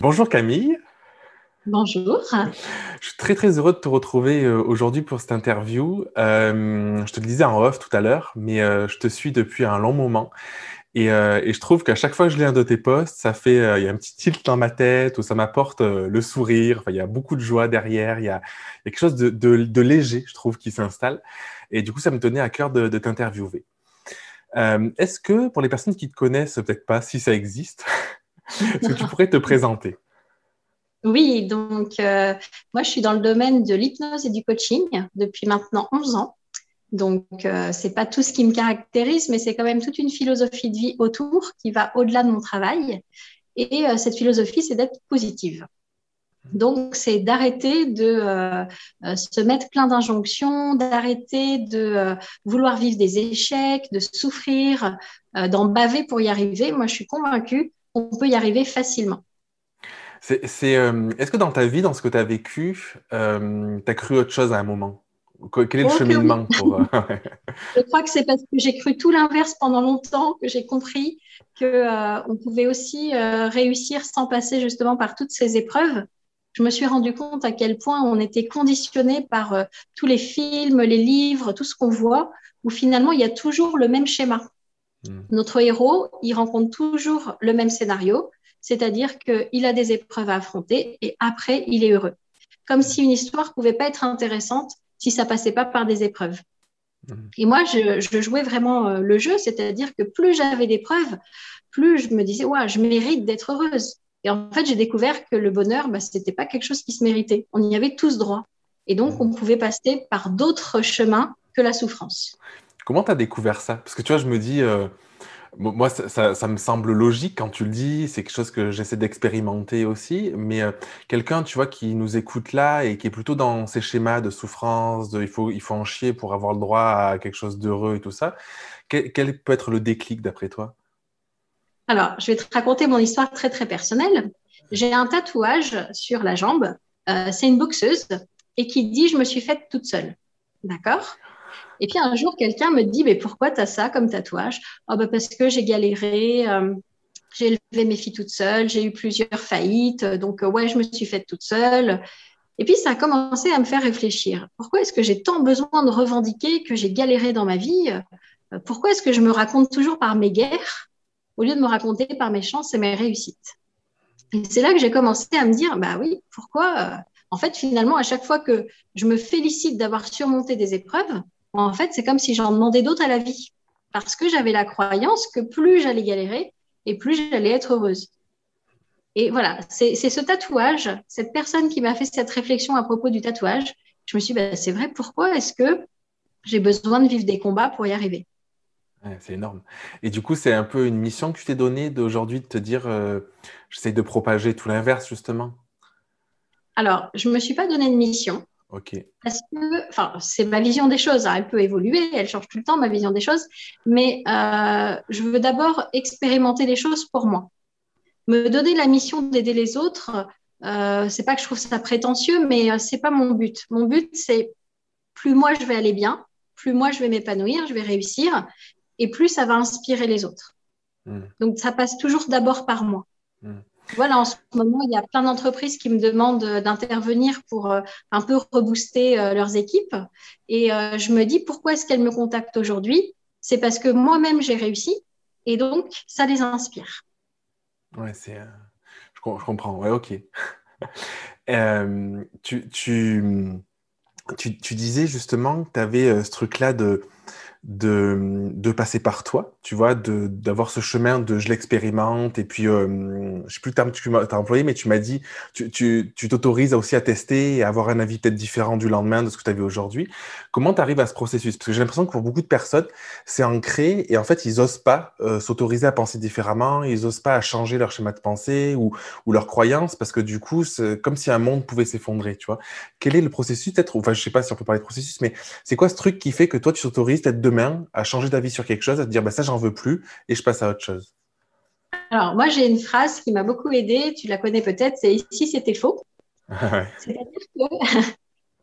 Bonjour Camille. Bonjour. Je suis très très heureux de te retrouver euh, aujourd'hui pour cette interview. Euh, je te le disais en off tout à l'heure, mais euh, je te suis depuis un long moment. Et, et je trouve qu'à chaque fois que je lis un de tes posts, ça fait, il y a un petit tilt dans ma tête où ça m'apporte le sourire. Enfin, il y a beaucoup de joie derrière. Il y a, il y a quelque chose de, de, de, léger, je trouve, qui s'installe. Et du coup, ça me tenait à cœur de, de t'interviewer. Est-ce que pour les personnes qui te connaissent, peut-être pas, si ça existe, est-ce que tu pourrais te présenter? Oui, donc euh, moi je suis dans le domaine de l'hypnose et du coaching depuis maintenant 11 ans. Donc euh, c'est pas tout ce qui me caractérise, mais c'est quand même toute une philosophie de vie autour qui va au-delà de mon travail. Et euh, cette philosophie, c'est d'être positive. Donc, c'est d'arrêter de euh, se mettre plein d'injonctions, d'arrêter de vouloir vivre des échecs, de souffrir, d'en baver pour y arriver. Moi, je suis convaincue qu'on peut y arriver facilement. C'est, euh, est-ce que dans ta vie, dans ce que tu as vécu, euh, tu as cru autre chose à un moment? Quel est le cheminement pour, euh, Je crois que c'est parce que j'ai cru tout l'inverse pendant longtemps que j'ai compris qu'on on pouvait aussi réussir sans passer justement par toutes ces épreuves. Je me suis rendu compte à quel point on était conditionné par tous les films, les livres, tout ce qu'on voit, où finalement il y a toujours le même schéma. Hmm. Notre héros, il rencontre toujours le même scénario c'est-à-dire qu'il a des épreuves à affronter et après, il est heureux. Comme si une histoire pouvait pas être intéressante si ça passait pas par des épreuves. Mmh. Et moi, je, jouais vraiment euh, le jeu, c'est-à-dire que plus j'avais d'épreuves, plus je me disais, ouais, je mérite d'être heureuse. Et en fait, j'ai découvert que le bonheur, bah, ce n'était pas quelque chose qui se méritait. On y avait tous droit. Et donc, mmh. on pouvait passer par d'autres chemins que la souffrance. Comment tu as découvert ça? Parce que tu vois, je me dis, euh, moi, ça, me semble logique quand tu le dis, c'est quelque chose que j'essaie d'expérimenter aussi, mais euh, quelqu'un, tu vois, qui nous écoute là et qui est plutôt dans ces schémas de souffrance, il faut, il faut en chier pour avoir le droit à quelque chose d'heureux et tout ça, quel, peut être le déclic d'après toi? Alors, je vais te raconter mon histoire très, très personnelle. J'ai un tatouage sur la jambe, euh, c'est une boxeuse, et qui dit « je me suis faite toute seule ». D'accord? Et puis un jour, quelqu'un me dit, mais pourquoi tu as ça comme tatouage? Oh, Parce que j'ai galéré, euh, j'ai élevé mes filles toutes seules, j'ai eu plusieurs faillites, donc euh, ouais, je me suis faite toute seule. Et puis ça a commencé à me faire réfléchir. Pourquoi est-ce que j'ai tant besoin de revendiquer que j'ai galéré dans ma vie? Pourquoi est-ce que je me raconte toujours par mes guerres au lieu de me raconter par mes chances et mes réussites? Et c'est là que j'ai commencé à me dire, bah oui, pourquoi? En fait, finalement, à chaque fois que je me félicite d'avoir surmonté des épreuves, en fait, c'est comme si j'en demandais d'autres à la vie. Parce que j'avais la croyance que plus j'allais galérer et plus j'allais être heureuse. Et voilà, c'est ce tatouage, cette personne qui m'a fait cette réflexion à propos du tatouage. Je me suis dit, bah, c'est vrai, pourquoi est-ce que j'ai besoin de vivre des combats pour y arriver? C'est énorme. Et du coup, c'est un peu une mission que tu t'es donnée d'aujourd'hui de te dire, euh, j'essaie de propager tout l'inverse, justement? Alors, je ne me suis pas donné de mission. Parce que, enfin, c'est ma vision des choses. Hein. Elle peut évoluer, elle change tout le temps, ma vision des choses. Mais euh, je veux d'abord expérimenter les choses pour moi. Me donner la mission d'aider les autres, euh, c'est pas que je trouve ça prétentieux, mais euh, c'est pas mon but. Mon but, c'est plus moi je vais aller bien, plus moi je vais m'épanouir, je vais réussir, et plus ça va inspirer les autres. Hmm. Donc ça passe toujours d'abord par moi. Hmm. Voilà, en ce moment, il y a plein d'entreprises qui me demandent euh, d'intervenir pour euh, un peu rebooster euh, leurs équipes. Et je me dis, pourquoi est-ce qu'elles me contactent aujourd'hui? C'est parce que moi-même, j'ai réussi et donc, ça les inspire. Ouais, c'est, je, comprends. Ok. tu, tu, tu, disais justement que tu avais ce truc-là de de, de, passer par toi, tu vois, d'avoir ce chemin de je l'expérimente et puis, euh, je sais plus le terme que tu as employé, mais tu m'as dit, tu t'autorises aussi à tester et à avoir un avis peut-être différent du lendemain de ce que tu as vu aujourd'hui. Comment tu arrives à ce processus? Parce que j'ai l'impression que pour beaucoup de personnes, c'est ancré et en fait, ils osent pas euh, s'autoriser à penser différemment, ils osent pas à changer leur schéma de pensée ou, ou leur croyance parce que du coup, c'est comme si un monde pouvait s'effondrer, tu vois. Quel est le processus peut-être Enfin, je sais pas si on peut parler de processus, mais c'est quoi ce truc qui fait que toi, tu t'autorises peut-être demain à changer d'avis sur quelque chose, à te dire bah, ça, j'en veux plus et je passe à autre chose Alors, moi, j'ai une phrase qui m'a beaucoup aidée, tu la connais peut-être, c'est ici, c'était faux. C'est-à-dire que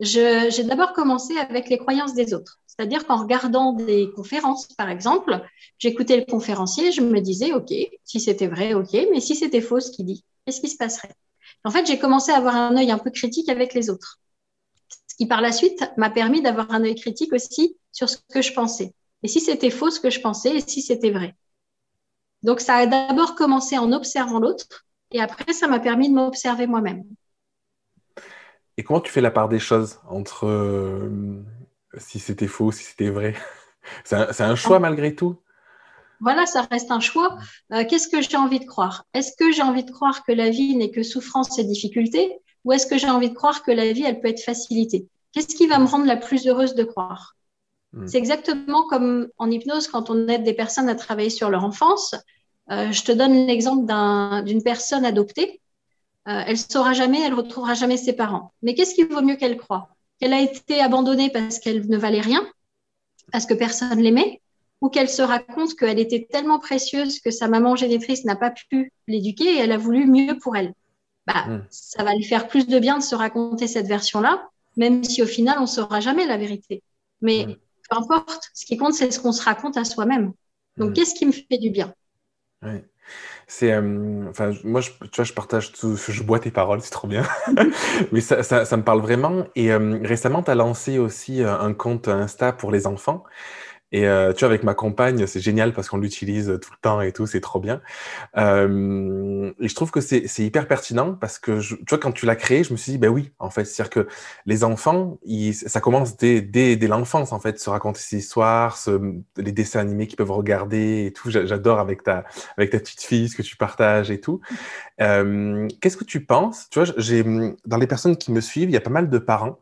j'ai d'abord commencé avec les croyances des autres. C'est-à-dire qu'en regardant des conférences, par exemple, j'écoutais le conférencier, je me disais, OK, si c'était vrai, OK, mais si c'était faux ce qu'il dit, qu'est-ce qui se passerait? En fait, j'ai commencé à avoir un œil un peu critique avec les autres. Ce qui, par la suite, m'a permis d'avoir un œil critique aussi sur ce que je pensais. Et si c'était faux ce que je pensais et si c'était vrai. Donc, ça a d'abord commencé en observant l'autre et après, ça m'a permis de m'observer moi-même. Et comment tu fais la part des choses entre euh, si c'était faux, si c'était vrai? C'est un, choix ah. malgré tout Voilà, ça reste un choix. Euh, qu'est-ce que j'ai envie de croire? Est-ce que j'ai envie de croire que la vie n'est que souffrance et difficulté ou est-ce que j'ai envie de croire que la vie, elle peut être facilitée? Qu'est-ce qui va me rendre la plus heureuse de croire? Hmm. C'est exactement comme en hypnose quand on aide des personnes à travailler sur leur enfance. Euh, je te donne l'exemple d'une personne adoptée. Euh, elle ne saura jamais, elle ne retrouvera jamais ses parents. Mais qu'est-ce qui vaut mieux qu'elle croit? Qu'elle a été abandonnée parce qu'elle ne valait rien, parce que personne l'aimait, ou qu'elle se raconte qu'elle était tellement précieuse que sa maman génitrice n'a pas pu l'éduquer et elle a voulu mieux pour elle. Bah, hmm. Ça va lui faire plus de bien de se raconter cette version-là, même si au final, on ne saura jamais la vérité. Mais hmm. Peu importe, ce qui compte, c'est ce qu'on se raconte à soi-même. Donc, hmm. qu'est-ce qui me fait du bien? Ouais. C'est, euh, enfin, moi, je, tu vois, je partage tout, je bois tes paroles, c'est trop bien. Mais ça, ça, ça, me parle vraiment. Et euh, récemment, tu as lancé aussi euh, un compte Insta pour les enfants. Et euh, tu vois, avec ma compagne, c'est génial parce qu'on l'utilise tout le temps et tout, c'est trop bien. Euh, et je trouve que c'est hyper pertinent parce que, je, tu vois, quand tu l'as créé, je me suis dit, ben oui, en fait, c'est-à-dire que les enfants, ils, ça commence dès, dès, dès l'enfance, en fait, se raconter ces histoires, ce, les dessins animés qu'ils peuvent regarder et tout. J'adore avec ta, avec ta petite fille ce que tu partages et tout. Euh, Qu'est-ce que tu penses? Tu vois, dans les personnes qui me suivent, il y a pas mal de parents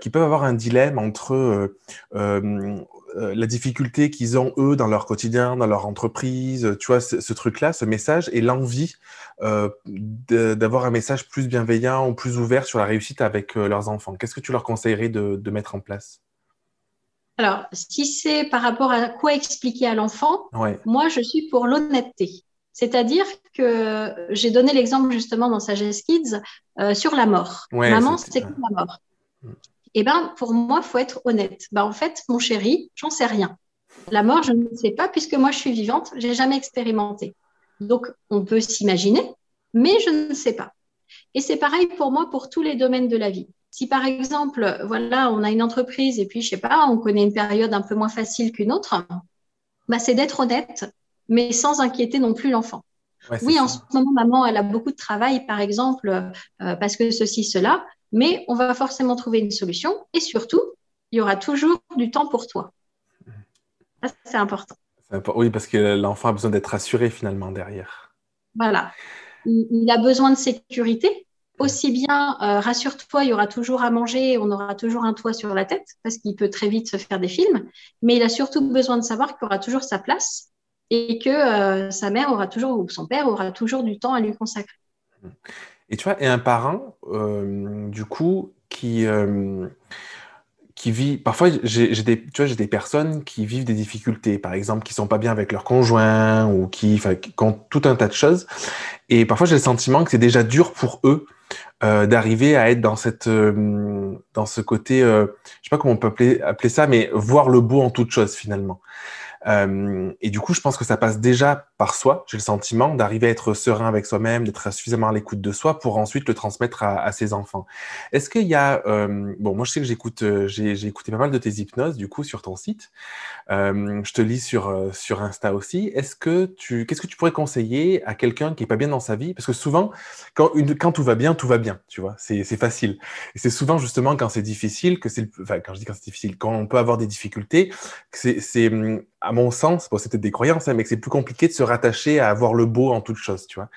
qui peuvent avoir un dilemme entre euh, euh, euh, la difficulté qu'ils ont eux dans leur quotidien, dans leur entreprise, tu vois, ce, truc-là, ce message, et l'envie euh, d'avoir un message plus bienveillant ou plus ouvert sur la réussite avec euh, leurs enfants. Qu'est-ce que tu leur conseillerais de, mettre en place? Alors, si c'est par rapport à quoi expliquer à l'enfant, moi, je suis pour l'honnêteté. C'est-à-dire que j'ai donné l'exemple justement dans Sagesse Kids sur la mort. Maman, c'est quoi la mort? Eh ben, pour moi, faut être honnête. Ben, en fait, mon chéri, j'en sais rien. La mort, je ne sais pas, puisque moi, je suis vivante, j'ai jamais expérimenté. Donc, on peut s'imaginer, mais je ne sais pas. Et c'est pareil pour moi pour tous les domaines de la vie. Si par exemple, voilà, on a une entreprise et puis, je sais pas, on connaît une période un peu moins facile qu'une autre, ben, c'est d'être honnête, mais sans inquiéter non plus l'enfant. oui, en ce moment, maman, elle a beaucoup de travail, par exemple, euh, parce que ceci, cela mais on va forcément trouver une solution et surtout, il y aura toujours du temps pour toi. c'est important. Oui, parce que l'enfant a besoin d'être rassuré finalement derrière. Voilà. Il, a besoin de sécurité. Aussi bien, euh, rassure-toi, il y aura toujours à manger, on aura toujours un toit sur la tête, parce qu'il peut très vite se faire des films. Mais il a surtout besoin de savoir qu'il aura toujours sa place et que euh, sa mère aura toujours, ou son père aura toujours du temps à lui consacrer. Et tu vois, et un parent, euh, du coup, qui, euh, qui vit. Parfois, j'ai des, tu vois, j'ai des personnes qui vivent des difficultés, par exemple, qui sont pas bien avec leur conjoint ou qui, qui ont tout un tas de choses. Et parfois, j'ai le sentiment que c'est déjà dur pour eux euh, d'arriver à être dans cette, euh, dans ce côté, euh, je sais pas comment on peut appeler, appeler ça, mais voir le beau en toute chose finalement. Euh, et du coup, je pense que ça passe déjà par soi. J'ai le sentiment d'arriver à être serein avec soi-même, d'être suffisamment à l'écoute de soi pour ensuite le transmettre à, ses enfants. Est-ce qu'il y a, euh, bon, moi je sais que j'écoute, euh, j'ai écouté pas mal de tes hypnoses du coup sur ton site. Je te lis sur sur Insta aussi. Est-ce que tu, qu'est-ce que tu pourrais conseiller à quelqu'un qui est pas bien dans sa vie? Parce que souvent, quand tout va bien, tout va bien, tu vois. C'est facile. Et c'est souvent justement quand c'est difficile que c'est, enfin quand je dis quand c'est difficile, quand on peut avoir des difficultés, c'est c'est à mon sens, bon, c'était des croyances, hein, mais que c'est plus compliqué de se rattacher à avoir le beau en toute chose, tu vois.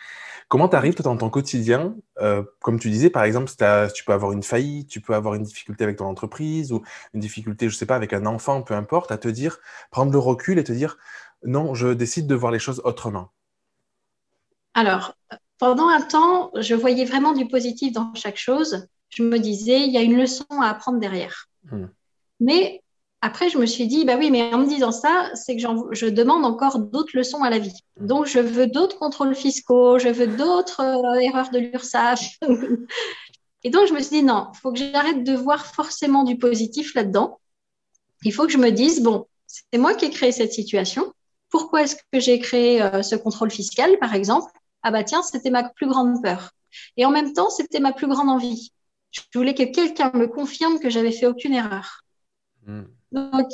Comment tu arrives, toi, dans ton quotidien, euh, comme tu disais, par exemple, si, tu peux avoir une faillite, tu peux avoir une difficulté avec ton entreprise ou une difficulté, je sais pas, avec un enfant, peu importe, à te dire, prendre le recul et te dire, non, je décide de voir les choses autrement. Alors, pendant un temps, je voyais vraiment du positif dans chaque chose. Je me disais, il y a une leçon à apprendre derrière. Hmm. Mais après, je me suis dit, bah oui, mais en me disant ça, c'est que je demande encore d'autres leçons à la vie. Donc, je veux d'autres contrôles fiscaux, je veux d'autres euh, erreurs de l'URSSAF. Et donc, je me suis dit, non, il faut que j'arrête de voir forcément du positif là-dedans. Il faut que je me dise, bon, c'est moi qui ai créé cette situation. Pourquoi est-ce que j'ai créé euh, ce contrôle fiscal, par exemple? Ah bah tiens, c'était ma plus grande peur. Et en même temps, c'était ma plus grande envie. Je voulais que quelqu'un me confirme que j'avais fait aucune erreur. Hmm. Donc,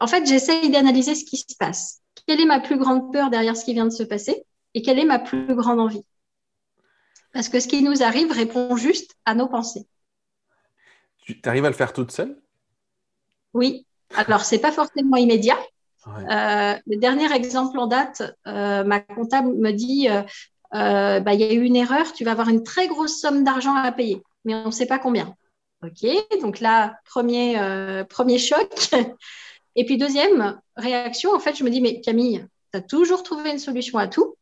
en fait, j'essaye d'analyser ce qui se passe. Quelle est ma plus grande peur derrière ce qui vient de se passer et quelle est ma plus grande envie? Parce que ce qui nous arrive répond juste à nos pensées. Tu arrives à le faire toute seule? Oui. Alors, c'est pas forcément immédiat. Euh, le dernier exemple en date, euh, ma comptable me dit euh, bah, il y a eu une erreur, tu vas avoir une très grosse somme d'argent à payer, mais on ne sait pas combien. Ok, donc là, premier, premier choc. Et puis, deuxième réaction, en fait, je me dis mais Camille, tu as toujours trouvé une solution à tout,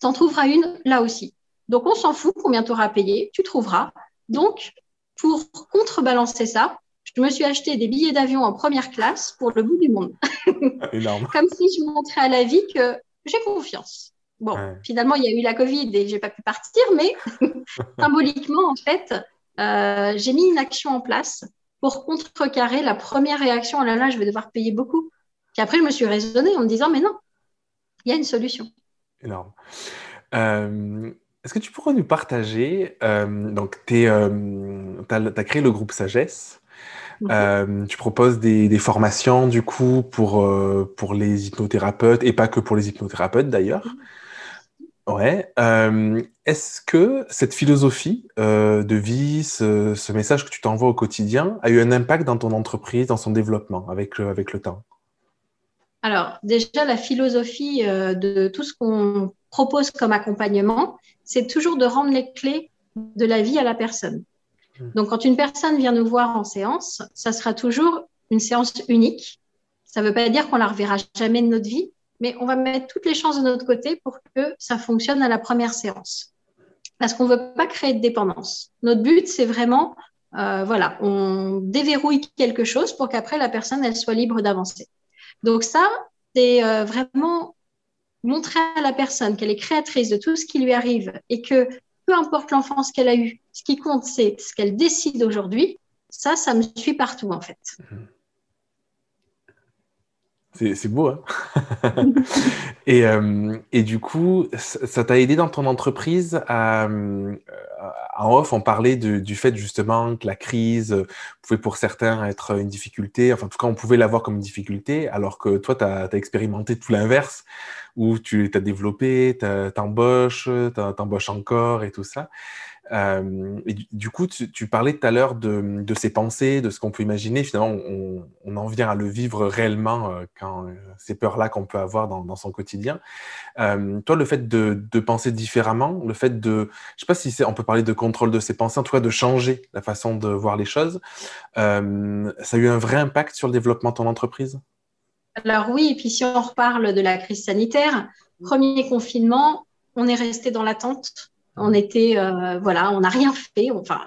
tu en trouveras une là aussi. Donc, on s'en fout combien tu auras payé, tu trouveras. Donc, pour contrebalancer ça, je me suis acheté des billets d'avion en première classe pour le bout du monde. Énorme. Comme si je montrais à la vie que j'ai confiance. Bon, finalement, il y a eu la Covid et j'ai pas pu partir, mais symboliquement, en fait, euh, j'ai mis une action en place pour contrecarrer la première réaction. Oh là là, je vais devoir payer beaucoup. Puis après, je me suis raisonnée en me disant, mais non, il y a une solution. Énorme. Euh, est-ce que tu pourrais nous partager, euh, donc tu as, créé le groupe Sagesse. Euh, tu proposes des, formations du coup pour, euh, pour les hypnothérapeutes et pas que pour les hypnothérapeutes d'ailleurs. Ouais. Euh, est-ce que cette philosophie de vie, ce, message que tu t'envoies au quotidien, a eu un impact dans ton entreprise, dans son développement avec, avec le temps? Alors, déjà, la philosophie de tout ce qu'on propose comme accompagnement, c'est toujours de rendre les clés de la vie à la personne. Hmm. Donc, quand une personne vient nous voir en séance, ça sera toujours une séance unique. Ça ne veut pas dire qu'on la reverra jamais de notre vie, mais on va mettre toutes les chances de notre côté pour que ça fonctionne à la première séance. Parce qu'on ne veut pas créer de dépendance. Notre but, c'est vraiment, euh, voilà, on déverrouille quelque chose pour qu'après la personne, elle soit libre d'avancer. Donc ça, c'est euh, vraiment montrer à la personne qu'elle est créatrice de tout ce qui lui arrive et que peu importe l'enfance qu'elle a eue, ce qui compte, c'est ce qu'elle décide aujourd'hui. Ça, ça me suit partout, en fait. C'est beau, hein et, euh, et, du coup, ça t'a aidé dans ton entreprise à, euh, en off, on parlait du fait justement que la crise pouvait pour certains être une difficulté, enfin en tout cas on pouvait l'avoir comme une difficulté, alors que toi tu as, expérimenté tout l'inverse, où tu t'as développé, t'embauches, t'embauches encore et tout ça. Euh, et du, coup, tu, parlais tout à l'heure de, de, ces pensées, de ce qu'on peut imaginer. Finalement, on, en vient à le vivre réellement euh, quand euh, ces peurs-là qu'on peut avoir dans, son quotidien. toi, le fait de, penser différemment, le fait de, je sais pas si on peut parler de contrôle de ses pensées, en tout cas de changer la façon de voir les choses, ça a eu un vrai impact sur le développement de ton entreprise? Alors oui, et puis si on reparle de la crise sanitaire, premier confinement, on est resté dans l'attente on était, euh, voilà, on n'a rien fait. Enfin,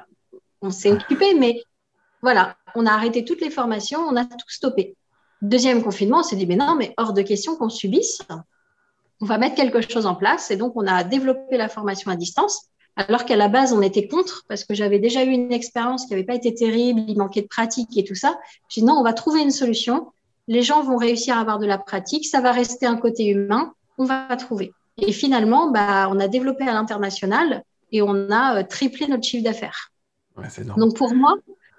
on s'est occupé, mais voilà, on a arrêté toutes les formations, on a tout stoppé. Deuxième confinement, on s'est dit, mais non, mais hors de question qu'on subisse. On va mettre quelque chose en place. Et donc, on a développé la formation à distance, alors qu'à la base, on était contre, parce que j'avais déjà eu une expérience qui n'avait pas été terrible, il manquait de pratique et tout ça. J'ai dit, non, on va trouver une solution. Les gens vont réussir à avoir de la pratique, ça va rester un côté humain, on va trouver. Et finalement, bah, on a développé à l'international et on a euh, triplé notre chiffre d'affaires. Donc pour moi,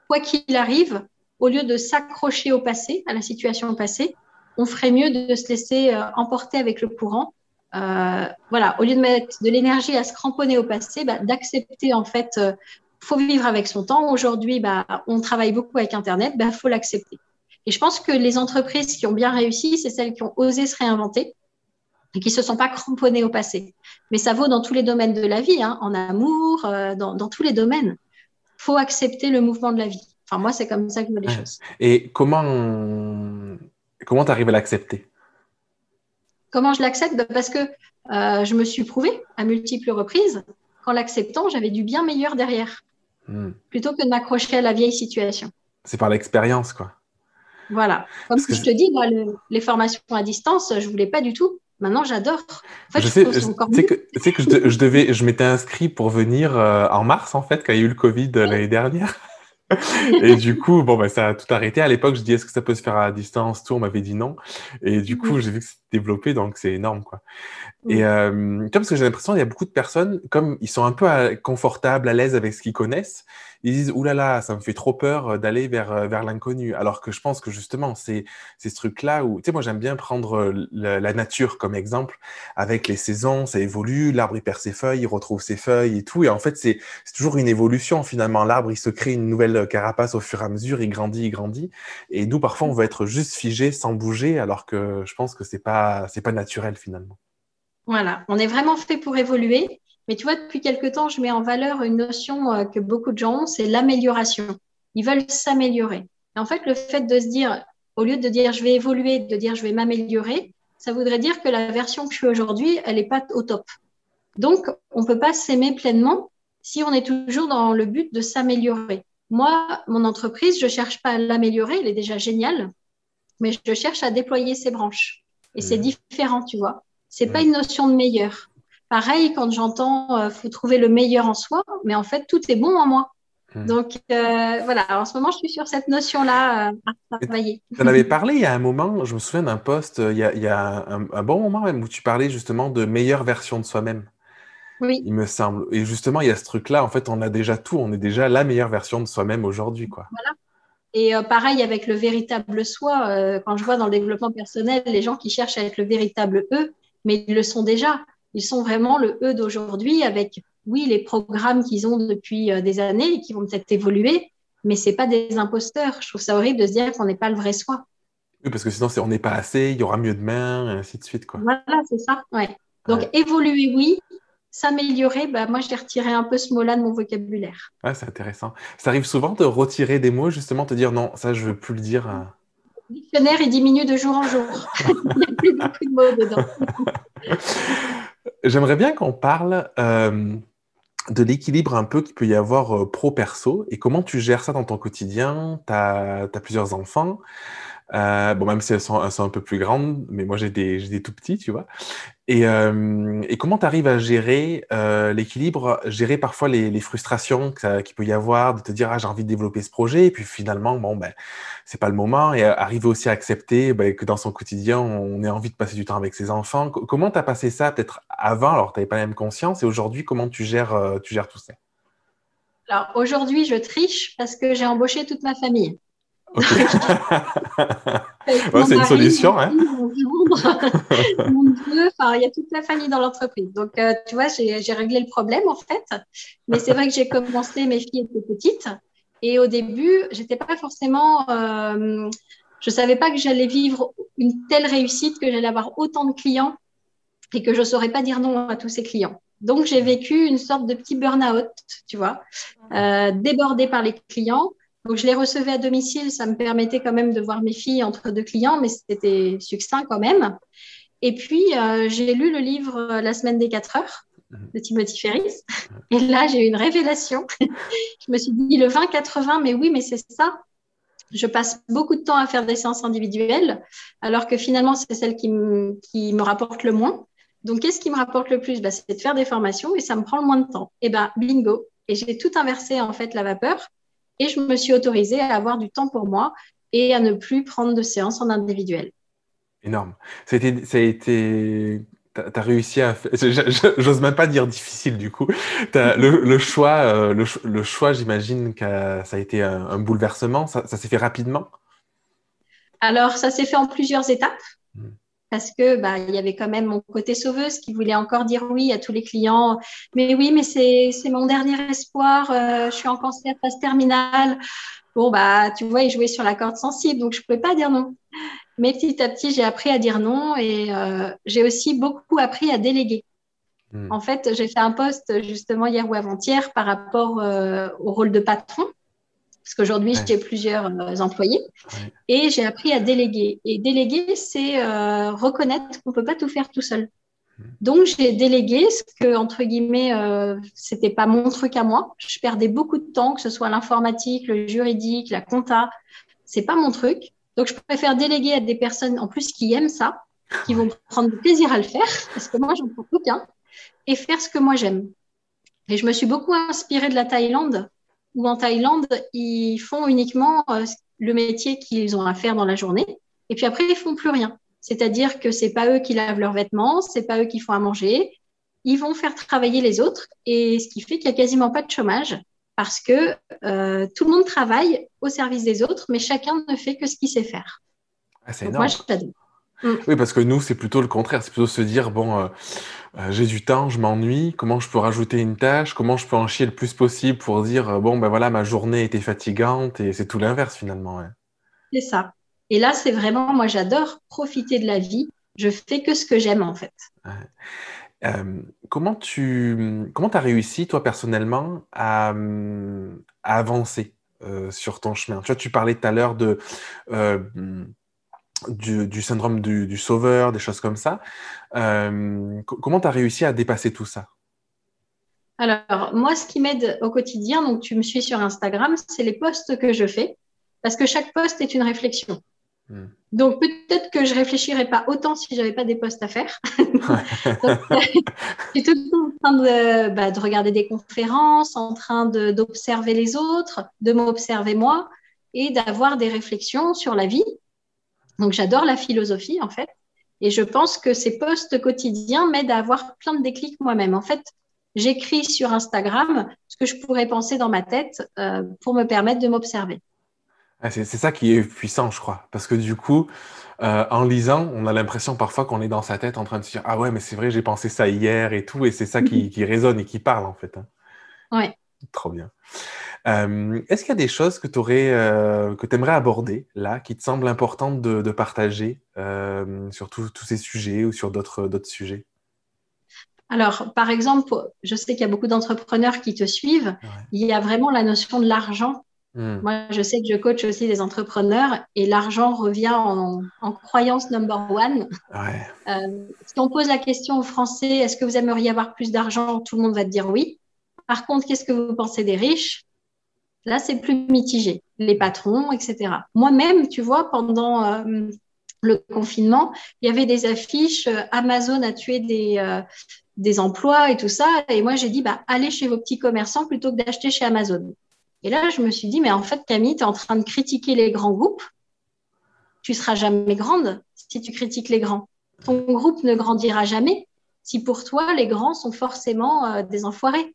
quoi qu'il arrive, au lieu de s'accrocher au passé, à la situation passée, on ferait mieux de se laisser euh, emporter avec le courant. Euh, voilà, au lieu de mettre de l'énergie à se cramponner au passé, bah, d'accepter en fait, il faut vivre avec son temps. Aujourd'hui, bah, on travaille beaucoup avec Internet, il bah, faut l'accepter. Et je pense que les entreprises qui ont bien réussi, c'est celles qui ont osé se réinventer, et qui ne se sont pas cramponnés au passé. Mais ça vaut dans tous les domaines de la vie, hein, en amour, euh, dans, dans, tous les domaines. Il faut accepter le mouvement de la vie. Enfin, moi, c'est comme ça que je vois les choses. Et comment comment tu arrives à l'accepter? Comment je l'accepte? Bah, Parce que euh, je me suis prouvé à multiples reprises qu'en l'acceptant, j'avais du bien meilleur derrière, hmm. plutôt que de m'accrocher à la vieille situation. C'est par l'expérience, quoi. Voilà. Comme je te dis, les formations à distance, je ne voulais pas du tout. Maintenant, j'adore. En fait, je, sais, que, je, devais, je m'étais inscrit pour venir euh, en mars, en fait, quand il y a eu le Covid euh, l'année dernière. et du coup, bon, bah, ça a tout arrêté. À l'époque, je dis est-ce que ça peut se faire à distance? Tout, on m'avait dit non. Et du coup, j'ai vu que c'était développé, donc c'est énorme, quoi. Et euh, comme parce que j'ai l'impression qu'il y a beaucoup de personnes, comme ils sont un peu euh, confortables, à l'aise avec ce qu'ils connaissent, ils disent Ouh là là, ça me fait trop peur euh, d'aller vers, euh, vers l'inconnu. Alors que je pense que justement, c'est ce truc-là où, tu sais, moi j'aime bien prendre la, nature comme exemple. Avec les saisons, ça évolue, l'arbre il perd ses feuilles, il retrouve ses feuilles et tout. Et en fait, c'est toujours une évolution finalement. L'arbre il se crée une nouvelle carapace au fur et à mesure, il grandit, il grandit. Et nous, parfois, on veut être juste figé sans bouger, alors que je pense que c'est pas, pas naturel finalement. Voilà, on est vraiment fait pour évoluer. Mais tu vois, depuis quelque temps, je mets en valeur une notion euh, que beaucoup de gens ont, c'est l'amélioration. Ils veulent s'améliorer. En fait, le fait de se dire, au lieu de dire je vais évoluer, de dire je vais m'améliorer, ça voudrait dire que la version que je suis aujourd'hui, elle n'est pas au top. Donc, on ne peut pas s'aimer pleinement si on est toujours dans le but de s'améliorer. Moi, mon entreprise, je ne cherche pas à l'améliorer, elle est déjà géniale, mais je cherche à déployer ses branches. Et c'est mmh. différent, tu vois. C'est n'est pas mmh. une notion de meilleur. Pareil, quand j'entends il euh, faut trouver le meilleur en soi, mais en fait, tout est bon en moi. Hmm. Donc euh, voilà, en ce moment, je suis sur cette notion-là euh, à travailler. Tu en avais parlé il y a un moment, je me souviens d'un poste, il y a, un, bon moment même, où tu parlais justement de meilleure version de soi-même. Oui. Il me semble. Et justement, il y a ce truc-là, en fait, on a déjà tout, on est déjà la meilleure version de soi-même aujourd'hui. Quoi. Voilà. Et pareil avec le véritable soi, quand je vois dans le développement personnel les gens qui cherchent à être le véritable eux, mais ils le sont déjà. Ils sont vraiment le eux d'aujourd'hui avec, oui, les programmes qu'ils ont depuis euh, des années et qui vont peut-être évoluer, mais c'est pas des imposteurs. Je trouve ça horrible de se dire qu'on n'est pas le vrai soi. Oui, parce que sinon, on n'est pas assez, il y aura mieux demain, et ainsi de suite. Quoi. Voilà, c'est ça. Ouais. Donc, évoluer, oui. S'améliorer, bah, moi, j'ai retiré un peu ce mot-là de mon vocabulaire. Ouais, c'est intéressant. Ça arrive souvent de retirer des mots, justement, te dire non, ça, je veux plus le dire. Euh. Le dictionnaire, il diminue de jour en jour. il n'y a plus beaucoup de mots dedans. J'aimerais bien qu'on parle euh, de l'équilibre un peu qu'il peut y avoir euh, pro-perso et comment tu gères ça dans ton quotidien. Tu as, plusieurs enfants. Euh, bon, même si elles sont, un peu plus grandes, mais moi j'ai des, des, tout petits, tu vois. Et, euh, comment tu arrives à gérer euh, l'équilibre, gérer parfois les, les frustrations qu'il peut y avoir, de te dire ah j'ai envie de développer ce projet, et puis finalement bon ben c'est pas le moment, et arriver aussi à accepter ben, que dans son quotidien on ait envie de passer du temps avec ses enfants. comment tu as passé ça peut-être avant, alors tu n'avais pas la même conscience, et aujourd'hui comment tu gères, tu gères tout ça? Alors aujourd'hui je triche parce que j'ai embauché toute ma famille. c'est une solution. Hein. Mon neveu, il y a toute la famille dans l'entreprise. Donc, euh, tu vois, j'ai réglé le problème en fait. Mais c'est vrai que j'ai commencé, mes filles étaient petites. Et au début, j'étais pas forcément. Euh, je savais pas que j'allais vivre une telle réussite, que j'allais avoir autant de clients et que je saurais pas dire non à tous ces clients. Donc, j'ai vécu une sorte de petit burn-out, tu vois, euh, débordé par les clients donc, je les recevais à domicile. Ça me permettait quand même de voir mes filles entre deux clients, mais c'était succinct quand même. Et puis, euh, j'ai lu le livre euh, La semaine des 4 heures mhm. de Timothy Ferris. Et là, j'ai eu une révélation. je me suis dit, le 20-80, mais oui, mais c'est ça. Je passe beaucoup de temps à faire des séances individuelles, alors que finalement, c'est celle qui, qui me rapporte le moins. Donc, qu'est-ce qui me rapporte le plus? Bah, C'est de faire des formations et ça me prend le moins de temps. Et bien, bingo. Et j'ai tout inversé, en fait, la vapeur. Et je me suis autorisée à avoir du temps pour moi et à ne plus prendre de séances en individuel. Énorme. Ça a été, ça a été tu as réussi à j'ose même pas dire difficile du coup le, choix euh, le, choix j'imagine que ça a été un, bouleversement ça s'est fait rapidement? Alors ça s'est fait en plusieurs étapes parce que bah, il y avait quand même mon côté sauveuse qui voulait encore dire oui à tous les clients. Mais oui, mais c'est, c'est mon dernier espoir. Euh, je suis en cancer phase terminale. Bon, bah, tu vois, il jouait sur la corde sensible, donc je ne pouvais pas dire non. Mais petit à petit, j'ai appris à dire non et euh, j'ai aussi beaucoup appris à déléguer. Hmm. En fait, j'ai fait un post justement hier ou avant-hier par rapport euh, au rôle de patron parce qu'aujourd'hui, j'ai plusieurs euh, employés et j'ai appris à déléguer. Et déléguer, c'est euh, reconnaître qu'on ne peut pas tout faire tout seul. Hmm. Donc, j'ai délégué ce que, entre guillemets, euh, c'était pas mon truc à moi. Je perdais beaucoup de temps, que ce soit l'informatique, le juridique, la compta. C'est pas mon truc. Donc, je préfère déléguer à des personnes, en plus, qui aiment ça, qui vont prendre du plaisir à le faire, parce que moi, j'en prends aucun, et faire ce que moi j'aime. Et je me suis beaucoup inspirée de la Thaïlande où en Thaïlande, ils font uniquement euh, le métier qu'ils ont à faire dans la journée. Et puis après, ils font plus rien. C'est-à-dire que c'est pas eux qui lavent leurs vêtements, c'est pas eux qui font à manger. Ils vont faire travailler les autres. Et ce qui fait qu'il y a quasiment pas de chômage parce que euh, tout le monde travaille au service des autres, mais chacun ne fait que ce qu'il sait faire. Ah, c'est énorme. Moi, Mm. Oui, parce que nous, c'est plutôt le contraire. C'est plutôt se dire, bon, euh, euh, j'ai du temps, je m'ennuie, comment je peux rajouter une tâche, comment je peux en chier le plus possible pour dire, euh, bon, ben voilà, ma journée était fatigante, et c'est tout l'inverse finalement. C'est ça. Et là, c'est vraiment, moi, j'adore profiter de la vie. Je fais que ce que j'aime, en fait. comment tu comment as réussi, toi, personnellement, à, avancer sur ton chemin? Tu vois, tu parlais tout à l'heure de du, syndrome du, sauveur, des choses comme ça. Euh, comment tu as réussi à dépasser tout ça? Alors, moi, ce qui m'aide au quotidien, donc tu me suis sur Instagram, c'est les posts que je fais, parce que chaque post est une réflexion. Hmm. Donc peut-être que je réfléchirais pas autant si j'avais pas des posts à faire. je suis tout le temps en train de, bah, de regarder des conférences, en train d'observer les autres, de m'observer moi et d'avoir des réflexions sur la vie donc j'adore la philosophie en fait. Et je pense que ces posts quotidiens m'aident à avoir plein de déclics moi-même. En fait, j'écris sur Instagram ce que je pourrais penser dans ma tête euh, pour me permettre de m'observer. Ah, c'est ça qui est puissant, je crois. Parce que du coup, euh, en lisant, on a l'impression parfois qu'on est dans sa tête en train de se dire Ah ouais, mais c'est vrai, j'ai pensé ça hier et tout. Et c'est ça qui, qui, résonne et qui parle en fait. Hein. Ouais. Trop bien. Euh, est-ce qu'il y a des choses que tu euh, que aimerais aborder là, qui te semblent importantes de, partager euh, sur tous ces sujets ou sur d'autres sujets? Alors, par exemple, je sais qu'il y a beaucoup d'entrepreneurs qui te suivent. Il y a vraiment la notion de l'argent. Hmm. Moi, je sais que je coach aussi des entrepreneurs et l'argent revient en, croyance number one. si on pose la question aux Français, est-ce que vous aimeriez avoir plus d'argent? Tout le monde va te dire oui. Par contre, qu'est-ce que vous pensez des riches? Là, c'est plus mitigé. Les patrons, etc. Moi-même, tu vois, pendant euh, le confinement, il y avait des affiches euh, Amazon a tué des, euh, des emplois et tout ça. Et moi, j'ai dit, bah, allez chez vos petits commerçants plutôt que d'acheter chez Amazon. Et là, je me suis dit, mais en fait, Camille, tu es en train de critiquer les grands groupes. Tu seras jamais grande si tu critiques les grands. Ton groupe ne grandira jamais si pour toi, les grands sont forcément des enfoirés.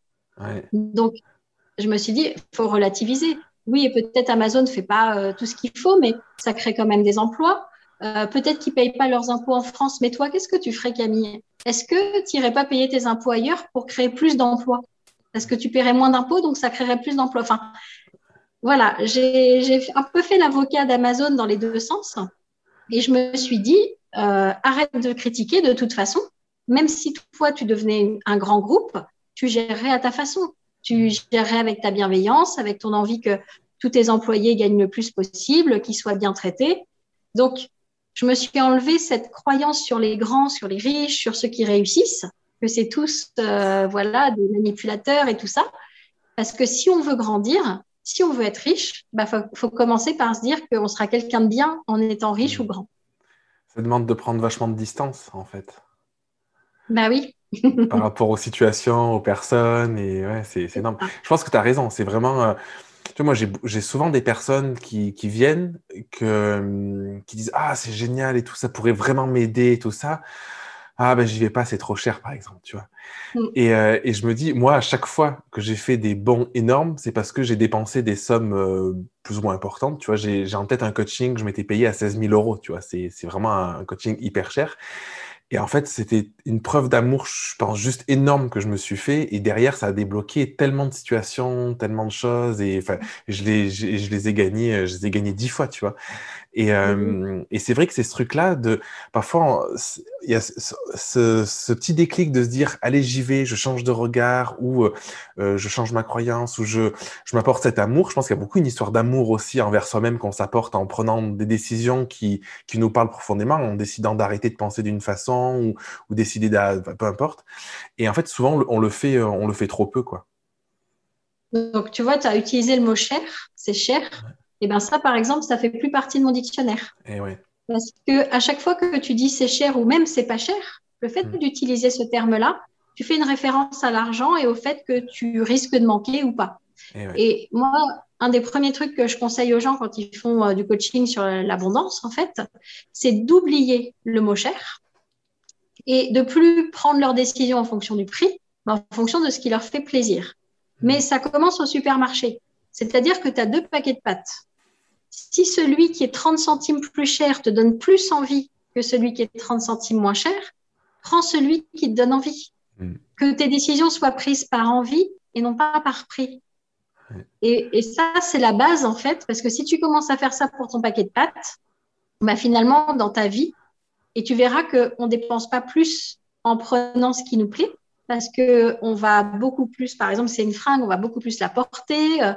Donc, je me suis dit, il faut relativiser. Oui, et peut-être Amazon ne fait pas euh, tout ce qu'il faut, mais ça crée quand même des emplois. Euh, peut-être qu'ils ne payent pas leurs impôts en France, mais toi, qu'est-ce que tu ferais, Camille? Est-ce que tu n'irais pas payer tes impôts ailleurs pour créer plus d'emplois? Parce que tu paierais moins d'impôts, donc ça créerait plus d'emplois. Enfin, voilà, j'ai un peu fait l'avocat d'Amazon dans les deux sens. Et je me suis dit, euh, arrête de critiquer de toute façon. Même si toi, tu devenais un grand groupe, tu gérerais à ta façon tu gérerais avec ta bienveillance, avec ton envie que tous tes employés gagnent le plus possible, qu'ils soient bien traités. Donc, je me suis enlevé cette croyance sur les grands, sur les riches, sur ceux qui réussissent, que c'est tous euh, voilà des manipulateurs et tout ça. Parce que si on veut grandir, si on veut être riche, il bah, faut, faut, commencer par se dire qu'on sera quelqu'un de bien en étant riche ou grand. Ça demande de prendre vachement de distance, en fait. Bah oui. Par rapport aux situations, aux personnes. Et ouais, c'est énorme. Je pense que tu as raison. C'est vraiment. Euh, tu vois, moi, j'ai souvent des personnes qui, qui viennent, que, hum, qui disent Ah, c'est génial et tout, ça pourrait vraiment m'aider et tout ça. Ah, ben, j'y vais pas, c'est trop cher, par exemple, tu vois. Mm. Et, euh, et, je me dis, moi, à chaque fois que j'ai fait des bons énormes, c'est parce que j'ai dépensé des sommes euh, plus ou moins importantes. Tu vois, j'ai en tête un coaching, je m'étais payé à 16 000 euros, tu vois. C'est vraiment un coaching hyper cher. Et en fait, c'était une preuve d'amour, je pense, juste énorme que je me suis fait. Et derrière, ça a débloqué tellement de situations, tellement de choses. Et enfin, je les, je, les ai gagnés, je les ai gagnés dix fois, tu vois. Et, euh, et c'est vrai que c'est ce truc-là de, parfois, il y a ce, ce, petit déclic de se dire, allez, j'y vais, je change de regard, ou euh, je change ma croyance, ou je, je m'apporte cet amour. Je pense qu'il y a beaucoup une histoire d'amour aussi envers soi-même qu'on s'apporte en prenant des décisions qui, qui nous parlent profondément, en décidant d'arrêter de penser d'une façon, ou, ou décider de, peu importe. Et en fait, souvent, on le fait, on le fait trop peu, quoi. Donc, tu vois, tu as utilisé le mot cher, c'est cher. Et eh bien ça, par exemple, ça fait plus partie de mon dictionnaire. Et eh Parce que à chaque fois que tu dis c'est cher ou même c'est pas cher, le fait hmm. d'utiliser ce terme-là, tu fais une référence à l'argent et au fait que tu risques de manquer ou pas. Et, moi, un des premiers trucs que je conseille aux gens quand ils font euh, du coaching sur l'abondance, en fait, c'est d'oublier le mot cher et de plus prendre leurs décisions en fonction du prix, mais en fonction de ce qui leur fait plaisir. Mais ça commence au supermarché. C'est-à-dire que tu as deux paquets de pâtes. Si celui qui est 30 centimes plus cher te donne plus envie que celui qui est 30 centimes moins cher, prends celui qui te donne envie. Mm. Que tes décisions soient prises par envie et non pas par prix. Et, ça, c'est la base, en fait, parce que si tu commences à faire ça pour ton paquet de pâtes, bah, finalement, dans ta vie, et tu verras qu'on ne dépense pas plus en prenant ce qui nous plaît, parce qu'on va beaucoup plus, par exemple, c'est une fringue, on va beaucoup plus la porter. Euh,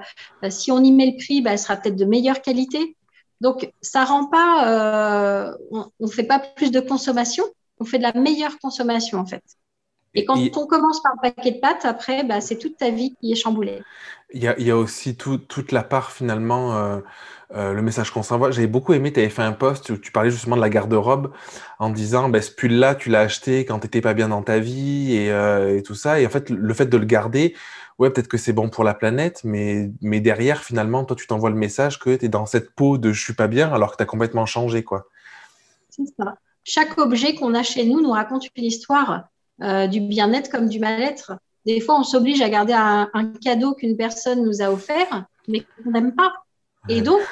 si on y met le prix, bah, elle sera peut-être de meilleure qualité. Donc, ça rend pas, euh, on ne fait pas plus de consommation, on fait de la meilleure consommation en fait. Et quand on commence par un paquet de pâtes, après, bah, c'est toute ta vie qui est chamboulée. Il y a, aussi toute la part finalement, euh, euh, le message qu'on s'envoie. J'avais beaucoup aimé, tu avais fait un post où tu parlais justement de la garde-robe en disant ben, ce pull-là, tu l'as acheté quand tu n'étais pas bien dans ta vie et, tout ça. Et en fait, le fait de le garder, ouais, peut-être que c'est bon pour la planète, mais, mais derrière, finalement, toi, tu t'envoies le message que tu es dans cette peau de je suis pas bien alors que tu as complètement changé. quoi. C'est ça. Chaque objet qu'on a chez nous nous raconte une histoire euh, du bien-être comme du mal-être. Des fois, on s'oblige à garder un, cadeau qu'une personne nous a offert, mais qu'on n'aime pas. Et donc,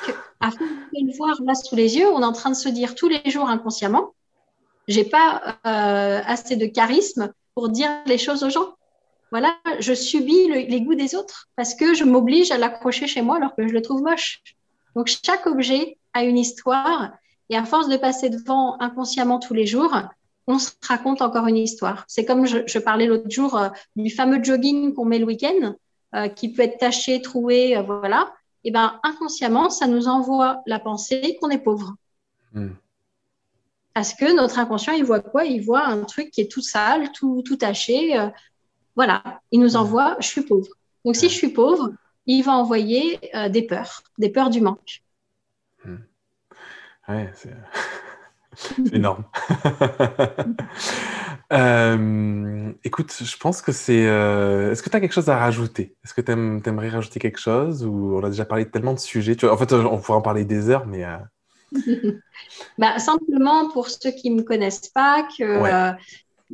à force de le voir là sous les yeux, on est en train de se dire tous les jours inconsciemment, j'ai pas euh, assez de charisme pour dire les choses aux gens voilà, je subis les goûts des autres parce que je m'oblige à l'accrocher chez moi alors que je le trouve moche. Donc chaque objet a une histoire et à force de passer devant inconsciemment tous les jours, on se raconte encore une histoire. C'est comme je, parlais l'autre jour euh, du fameux jogging qu'on met le week-end, euh, qui peut être taché, troué, euh, voilà. Et ben inconsciemment, ça nous envoie la pensée qu'on est pauvre. Hmm. Parce que notre inconscient, il voit quoi? Il voit un truc qui est tout sale, tout, tout taché. Voilà, il nous envoie je suis pauvre. Donc si je suis pauvre, il va envoyer euh, des peurs, des peurs du manque. Hmm. Ouais, c'est énorme. Euh, écoute, je pense que c'est. Euh, est-ce que tu as quelque chose à rajouter? Est-ce que tu aimerais rajouter quelque chose? Ou on a déjà parlé de tellement de sujets En fait, on pourrait en parler des heures, mais. bah, simplement pour ceux qui ne me connaissent pas, que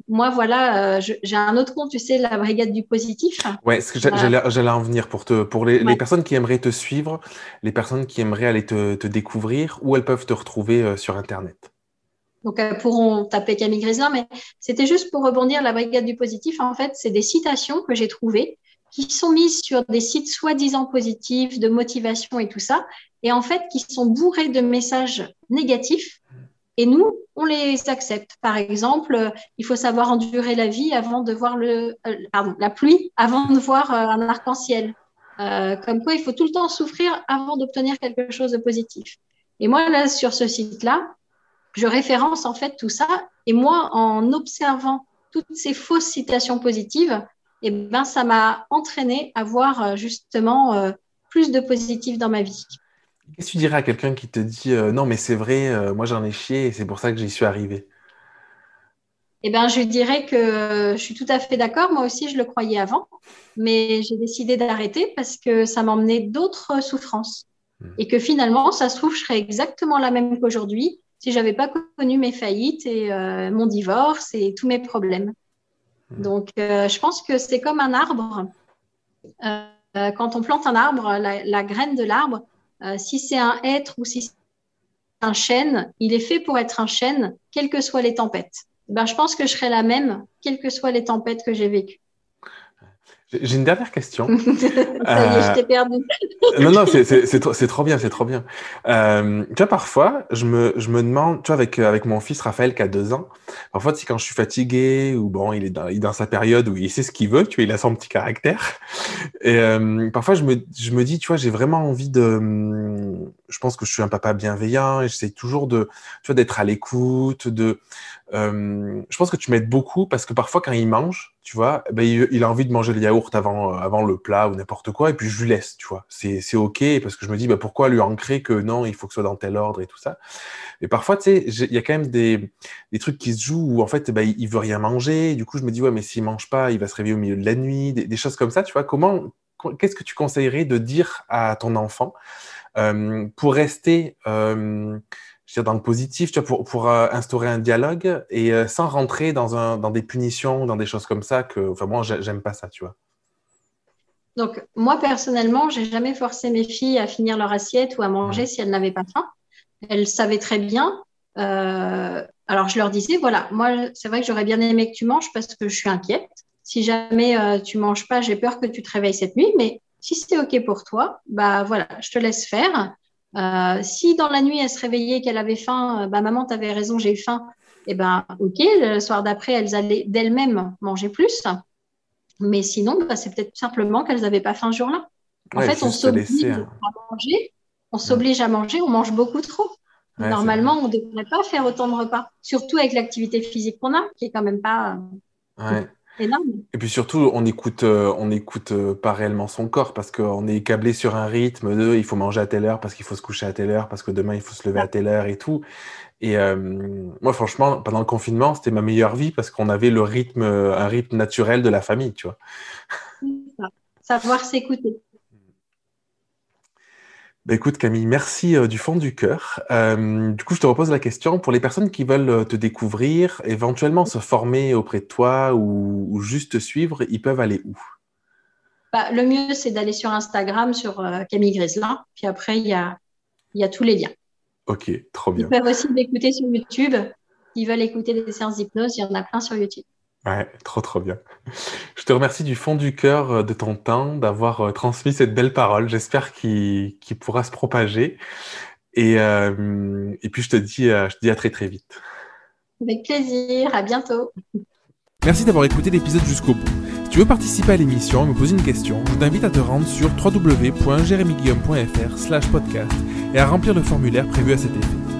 moi, voilà, euh, j'ai un autre compte, tu sais, la brigade du positif. Ouais, ce que j'allais en venir pour te, pour les, personnes qui aimeraient te suivre, les personnes qui aimeraient aller te, découvrir, où elles peuvent te retrouver euh, sur Internet? Donc, elles pourront taper Camille Griselin, mais c'était juste pour rebondir, la brigade du positif, en fait, c'est des citations que j'ai trouvées qui sont mises sur des sites soi-disant positifs, de motivation et tout ça, et en fait, qui sont bourrés de messages négatifs et nous, on les accepte. Par exemple, il faut savoir endurer la vie avant de voir le, euh, pardon, la pluie, avant de voir euh, un arc-en-ciel. Euh, comme quoi, il faut tout le temps souffrir avant d'obtenir quelque chose de positif. Et moi, là, sur ce site-là, je référence en fait tout ça. Et moi, en observant toutes ces fausses citations positives, eh ben, ça m'a entraîné à voir justement plus de positif dans ma vie. Qu'est-ce que tu dirais à quelqu'un qui te dit euh, non, mais c'est vrai, euh, moi j'en ai chié et c'est pour ça que j'y suis arrivé Eh bien, je dirais que je suis tout à fait d'accord. Moi aussi, je le croyais avant, mais j'ai décidé d'arrêter parce que ça m'emmenait d'autres souffrances. Hmm. Et que finalement, ça se trouve, je serais exactement la même qu'aujourd'hui si j'avais pas connu mes faillites et euh, mon divorce et tous mes problèmes. Hmm. Donc, je pense que c'est comme un arbre. quand on plante un arbre, la graine de l'arbre, euh, si c'est un être ou si c'est un chêne, il est fait pour être un chêne, quelles que soient les tempêtes. Ben, je pense que je serai la même, quelles que soient les tempêtes que j'ai vécues. J'ai une dernière question. Ça y est, je t'ai perdu. Euh, non, non, c'est trop bien, c'est trop bien. Euh, tu vois, parfois, je me, je me demande, tu vois, avec, avec mon fils Raphaël qui a deux ans, parfois, quand je suis fatigué ou bon, il est dans, il est dans sa période où il sait ce qu'il veut, tu vois, il a son petit caractère. Et euh, parfois, je me, je me dis, tu vois, j'ai vraiment envie de. Je pense que je suis un papa bienveillant et j'essaie toujours de, tu vois, d'être à l'écoute, de, je pense que tu m'aides beaucoup parce que parfois, quand il mange, tu vois, ben, il, a envie de manger le yaourt avant, euh, avant le plat ou n'importe quoi, et puis je lui laisse, tu vois. C'est OK parce que je me dis, ben, pourquoi lui ancrer que non, il faut que ce soit dans tel ordre et tout ça. Mais parfois, tu sais, il y a quand même des, des, trucs qui se jouent où en fait, ben, il veut rien manger. Du coup, je me dis, ouais, mais s'il mange pas, il va se réveiller au milieu de la nuit, des, choses comme ça, tu vois. Comment, qu'est-ce que tu conseillerais de dire à ton enfant euh, pour rester euh, je veux dire, dans le positif, tu vois, pour, pour euh, instaurer un dialogue et sans rentrer dans, un, dans des punitions, dans des choses comme ça, que enfin, moi, j'ai- j'aime pas ça, tu vois. Donc, moi, personnellement, j'ai jamais forcé mes filles à finir leur assiette ou à manger si elles n'avaient pas faim. Elles savaient très bien. Euh, alors, je leur disais, voilà, moi, c'est vrai que j'aurais bien aimé que tu manges parce que je suis inquiète. Si jamais euh, tu manges pas, j'ai peur que tu te réveilles cette nuit. Mais si c'est OK pour toi, bah voilà, je te laisse faire. Euh, si dans la nuit, elle se réveillait et qu'elle avait faim, euh, bah maman, tu avais raison, j'ai faim. Eh ben, OK, le soir d'après, elles allaient d'elles-mêmes manger plus. Mais sinon, bah, c'est peut-être simplement qu'elles n'avaient pas faim ce jour-là. En Ouais, fait, on s'oblige laisser, à hein. manger. On s'oblige à manger, on mange beaucoup trop. Ouais, Normalement, on ne devrait pas faire autant de repas, surtout avec l'activité physique qu'on a, qui est quand même pas Ouais. Énorme. Et puis surtout, on écoute, euh, on écoute euh, pas réellement son corps parce qu'on est câblé sur un rythme de il faut manger à telle heure parce qu'il faut se coucher à telle heure parce que demain il faut se lever à telle heure et tout. Et euh, moi, franchement, pendant le confinement, c'était ma meilleure vie parce qu'on avait le rythme, un rythme naturel de la famille, tu vois. Savoir s'écouter. Bah, écoute, Camille, merci euh, du fond du cœur. Euh, du coup, je te repose la question pour les personnes qui veulent euh, te découvrir, éventuellement se former auprès de toi ou, ou juste te suivre, ils peuvent aller où? Bah, le mieux, c'est d'aller sur Instagram, sur euh, Camille Griselin. Puis après, il y a, il y a tous les liens. Ok, trop Ils bien. peuvent aussi m'écouter sur YouTube. S'ils veulent écouter des séances d'hypnose, il y en a plein sur YouTube. Ouais, trop trop bien. Je te remercie du fond du cœur euh, de ton temps, d'avoir euh, transmis cette belle parole. J'espère qu'il pourra se propager. Et, euh, et puis je te dis, je te dis à très très vite. Avec plaisir. À bientôt. Merci d'avoir écouté l'épisode jusqu'au bout. Si tu veux participer à l'émission et me poser une question, je t'invite à te rendre sur www.jeremyguillaume.fr slash podcast et à remplir le formulaire prévu à cet effet.